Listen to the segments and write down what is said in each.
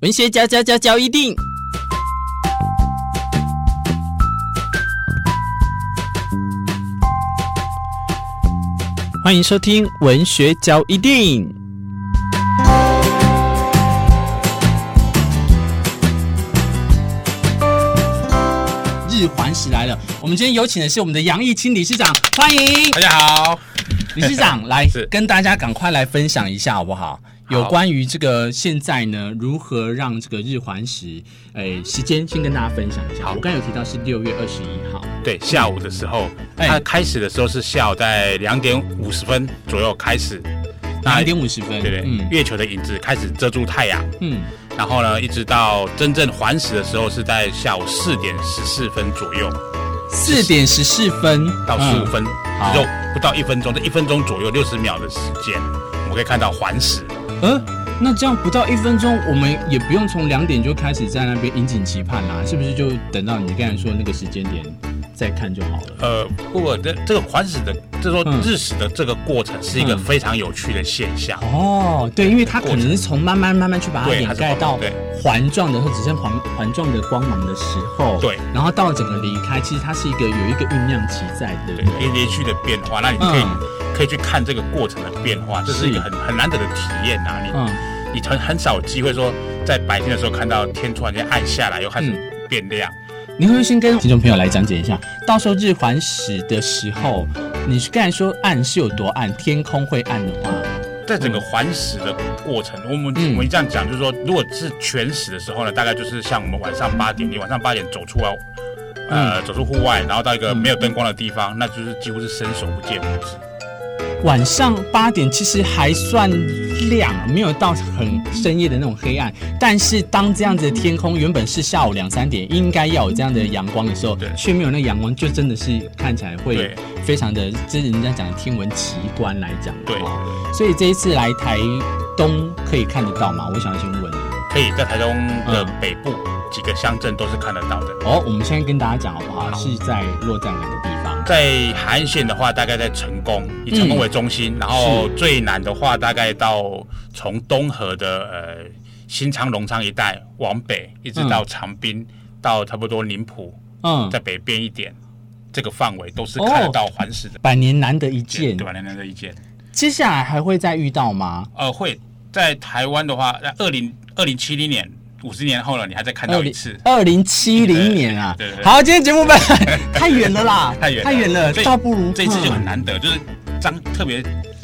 文学交交交交一定，欢迎收听文学交一定。日环食来了，我们今天有请的是我们的杨义清理事长，欢迎大家好，理事长 来跟大家赶快来分享一下好不好？有关于这个现在呢，如何让这个日环食，诶，时间先跟大家分享一下。好，我刚才有提到是六月二十一号，对，下午的时候，它开始的时候是下午在两点五十分左右开始，两点五十分，对对，嗯，月球的影子开始遮住太阳，嗯，然后呢，一直到真正环食的时候是在下午四点十四分左右，四点十四分。到十五分，就不到一分钟，这一分钟左右六十秒的时间，我们可以看到环食。嗯，那这样不到一分钟，我们也不用从两点就开始在那边引颈期盼啦，是不是？就等到你刚才说的那个时间点再看就好了。呃，不过这这个环食的，就是说日食的这个过程是一个非常有趣的现象。嗯嗯、哦，对，因为它可能是从慢慢慢慢去把它掩盖到环状的或只剩环环状的光芒的时候，对，然后到整个离开，其实它是一个有一个酝酿期在的，对，连连续的变化，那你可以。嗯可以去看这个过程的变化，这是一个很很难得的体验呐、啊。你、嗯、你很很少有机会说在白天的时候看到天突然间暗下来，又开始变亮。你会先跟听众朋友来讲解一下，到时候日环食的时候，你刚才说暗是有多暗？天空会暗的话，在整个环食的过程，我们、嗯、我们这样讲，就是说，如果是全食的时候呢，大概就是像我们晚上八点，你晚上八点走出来，呃，走出户外，然后到一个没有灯光的地方，那就是几乎是伸手不见五指。晚上八点其实还算亮，没有到很深夜的那种黑暗。但是当这样子的天空原本是下午两三点应该要有这样的阳光的时候，却没有那个阳光，就真的是看起来会非常的，这是人家讲的天文奇观来讲。对，所以这一次来台东可以看得到吗？我想先问。可以在台东的北部几个乡镇都是看得到的。哦，我们现在跟大家讲好不好？是在落在哪个地方？在海岸线的话，大概在成功，以成功为中心，嗯、然后最南的话，大概到从东河的呃新昌隆昌一带往北，一直到长滨，嗯、到差不多宁浦，嗯，在北边一点，这个范围都是看得到环石的。百年难得一见，对，百年难得一见。接下来还会再遇到吗？呃，会在台湾的话，在二零二零七零年。五十年后了，你还在看到一次？二零七零年啊！对对对。好，今天节目 太远了啦，太远太远了，倒不如这次就很难得，就是张特别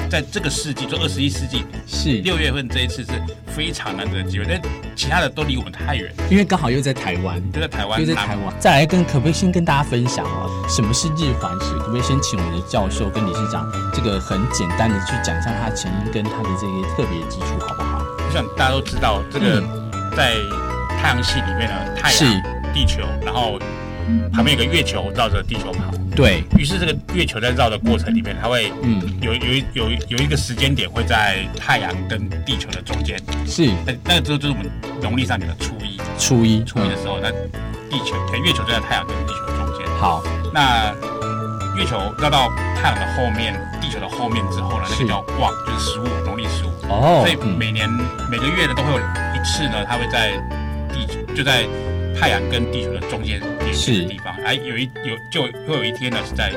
在这个世纪，就二十一世纪是六月份这一次是非常难得的机会，但其他的都离我们太远。因为刚好又在台湾，就在台湾，又在台湾。再来跟可不可以先跟大家分享啊？什么是日环食？可不可以先请我们的教授跟理事长，这个很简单的去讲一下它的成因跟它的这些特别的基础，好不好？我想大家都知道这个。嗯在太阳系里面呢，太阳、地球，然后旁边有个月球绕着地球跑。对，于是这个月球在绕的过程里面，它会嗯有有有有一个时间点会在太阳跟地球的中间。是，那那个时候就是我们农历上面的初一。初一，初一的时候，那地球、月球就在太阳跟地球的中间。好，那月球绕到太阳的后面，地球的后面之后呢，那个叫望，就是十五，农历十五。哦，所以每年每个月呢都会有。一次呢，它会在地球就在太阳跟地球的中间连接的地方，哎，有一有就会有一天呢是在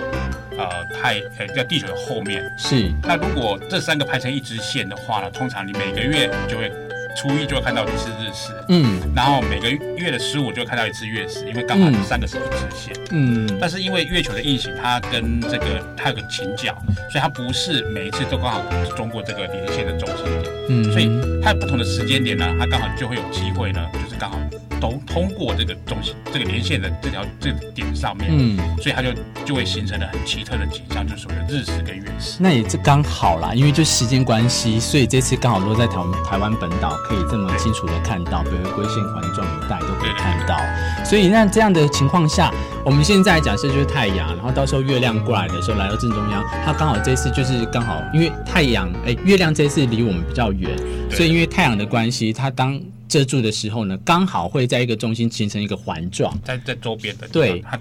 呃太呃在地球的后面。是，那如果这三个排成一直线的话呢，通常你每个月就会。初一就会看到一次日食，嗯，然后每个月的十五就会看到一次月食，因为刚好这三个是一直线，嗯，但是因为月球的运行，它跟这个它有个倾角，所以它不是每一次都刚好中过这个连线的中心点，嗯，所以它有不同的时间点呢，它刚好就会有机会呢，就是刚好。都通过这个中心，这个连线的这条这个点上面，嗯，所以它就就会形成了很奇特的景象，就是所谓的日食跟月食。那也是刚好啦，因为就时间关系，所以这次刚好落在台台湾本岛，可以这么清楚的看到北回归线环状一带都可以看到。对对对，所以那这样的情况下，我们现在假设就是太阳，然后到时候月亮过来的时候来到正中央，它刚好这次就是刚好，因为太阳哎，月亮这次离我们比较远，所以因为太阳的关系，它当遮住的时候呢，刚好会在一个中心形成一个环状，在在周边的对它，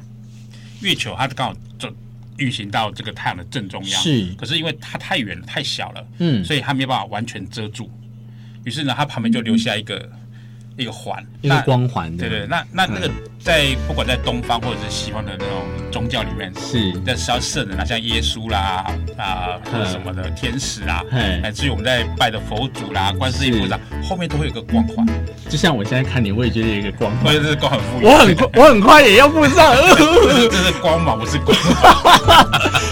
月球它刚好就运行到这个太阳的正中央，是。可是因为它太远了，太小了，嗯，所以它没有办法完全遮住。于是呢，它旁边就留下一个一个环，一个光环。对对，那那那个在不管在东方或者是西方的那种宗教里面，是在要圣人啊，像耶稣啦啊或者什么的天使啊，乃至于我们在拜的佛祖啦、观世音菩萨，后面都会有个光环。就像我现在看你，我也觉得有一个光环，我觉得这是光很富裕。我很快，我很快也要附上。这是光芒，不是光。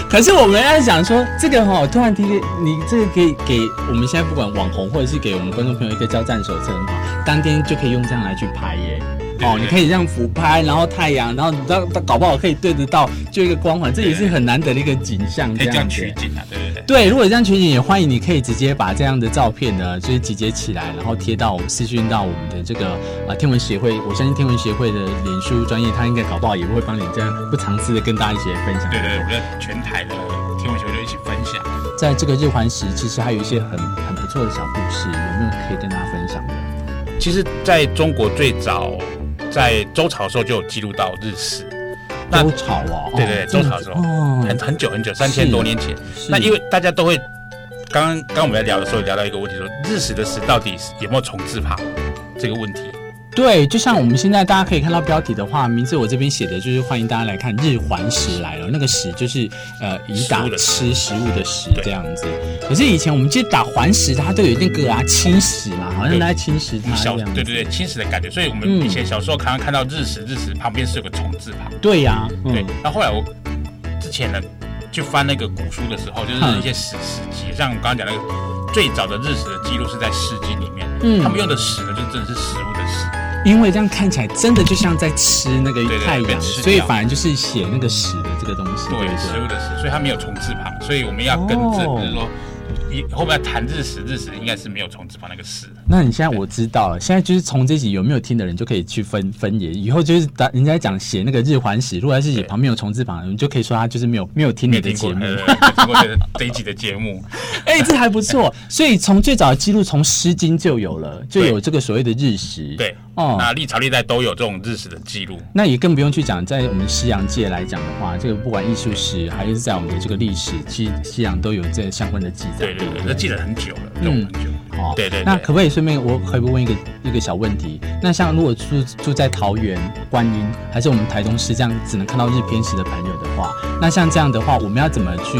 可是我们要想说，这个哈，突然提你这个可以给我们现在不管网红或者是给我们观众朋友一个交战手册很好，当天就可以用这样来去拍耶。哦，你可以这样俯拍，然后太阳，然后你知道搞不好可以对得到，就一个光环，这也是很难得的一个景象。可以这样取景啊，对对对。对，如果这样取景，也欢迎你可以直接把这样的照片呢，就是集结起来，然后贴到我们私讯到我们的这个啊天文协会。我相信天文协会的脸书专业，他应该搞不好也会帮你这样不藏私的跟大家一起分享。对对对，我觉得全台的天文协会就一起分享。在这个日环食，其实还有一些很很不错的小故事，有没有可以跟大家分享的？其实在中国最早。在周朝的时候就有记录到日食，周朝啊，对对，周朝的时候，很很久很久，三千多年前。那因为大家都会，刚刚刚我们在聊的时候聊到一个问题，说日食的食到底有没有重字旁这个问题。对，就像我们现在大家可以看到标题的话，名字我这边写的就是欢迎大家来看日环食来了。那个食就是呃，以打吃食物的食这样子。可是以前我们其实打环食，它都有那个啊侵蚀嘛，好像在侵蚀它这样。对对对，侵蚀的感觉。所以我们以前小时候常常看到日食，日食旁边是有个虫字旁。对呀，对。那后来我之前呢，去翻那个古书的时候，就是一些史史记，像我刚刚讲那个最早的日食的记录是在《诗经》里面，嗯，他们用的食呢，就真的是食物的食。因为这样看起来真的就像在吃那个太阳，所以反而就是写那个屎的这个东西。对，食物的屎，所以它没有虫字旁，所以我们要跟正，就是说。一后面谈日食，日食应该是没有虫字旁那个食。那你现在我知道了，现在就是从这集有没有听的人就可以去分分野。以后就是打人家讲写那个日环食，如果是写旁边有虫字旁，你就可以说他就是没有没有听你的节目，听过 这一集的节目。哎，这还不错。所以从最早的记录，从《诗经》就有了，就有这个所谓的日食。对哦，那历朝历代都有这种日食的记录。那也更不用去讲，在我们西洋界来讲的话，这个不管艺术史还是在我们的这个历史，其实西洋都有这相关的记载。对对对，那记得很久了，嗯，很久。哦，对对。那可不可以顺便，我可以问一个一个小问题？那像如果住住在桃园、观音，还是我们台东市这样只能看到日偏食的朋友的话，那像这样的话，我们要怎么去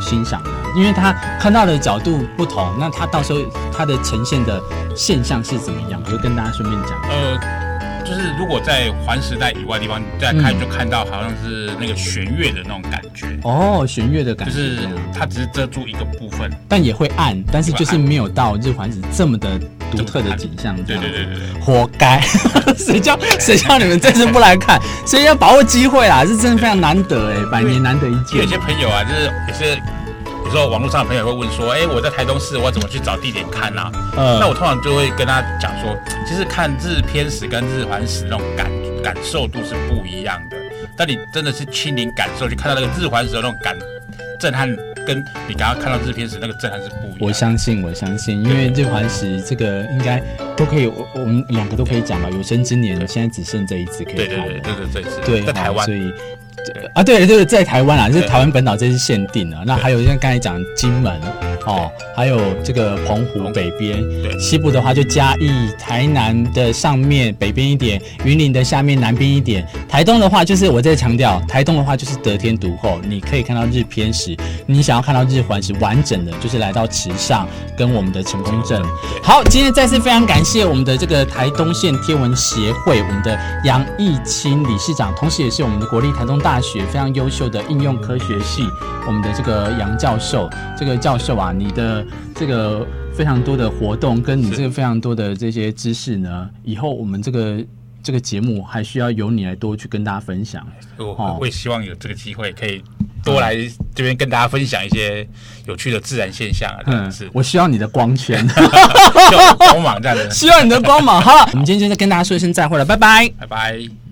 欣赏呢？因为他看到的角度不同，那他到时候他的呈现的现象是怎么样？我就跟大家顺便讲。呃。就是如果在环时代以外的地方再看，就看到好像是那个弦乐的那种感觉哦，弦乐的感觉，就是它只是遮住一个部分，但也会暗，但是就是没有到日环食这么的独特的景象。对对对对，活该，谁叫谁叫你们这次不来看？所以要把握机会啦，是真的非常难得哎，百年难得一见。有些朋友啊，就是也是。有时候网络上的朋友会问说：“哎，我在台东市，我怎么去找地点看啊？”嗯，那我通常就会跟他讲说，其实看日偏食跟日环食那种感感受度是不一样的。但你真的是亲临感受，去看到那个日环食的那种感震撼，跟你刚刚看到日偏食那个震撼是不一样的。我相信，我相信，因为日环食这个应该都可以，我我们两个都可以讲吧。有生之年，现在只剩这一次可以看。对对对对对，这次对，在台湾，所以。啊，对对对，在台湾啊，就是台湾本岛，这是限定的。那还有像刚才讲金门哦，还有这个澎湖北边，对，西部的话就嘉义、台南的上面北边一点，云林的下面南边一点。台东的话，就是我在强调，台东的话就是得天独厚，你可以看到日偏食。你想要看到日环食完整的，就是来到池上跟我们的成功镇。好，今天再次非常感谢我们的这个台东县天文协会，我们的杨义清理事长，同时也是我们的国立台东大学非常优秀的应用科学系，我们的这个杨教授，这个教授啊，你的这个非常多的活动，跟你这个非常多的这些知识呢，以后我们这个这个节目还需要由你来多去跟大家分享。我会希望有这个机会可以多来这边跟大家分享一些有趣的自然现象啊，嗯，是我需要你的光圈，光芒这样的，需要你的光芒。好了，我们今天就再跟大家说一声再会了，拜拜，拜拜。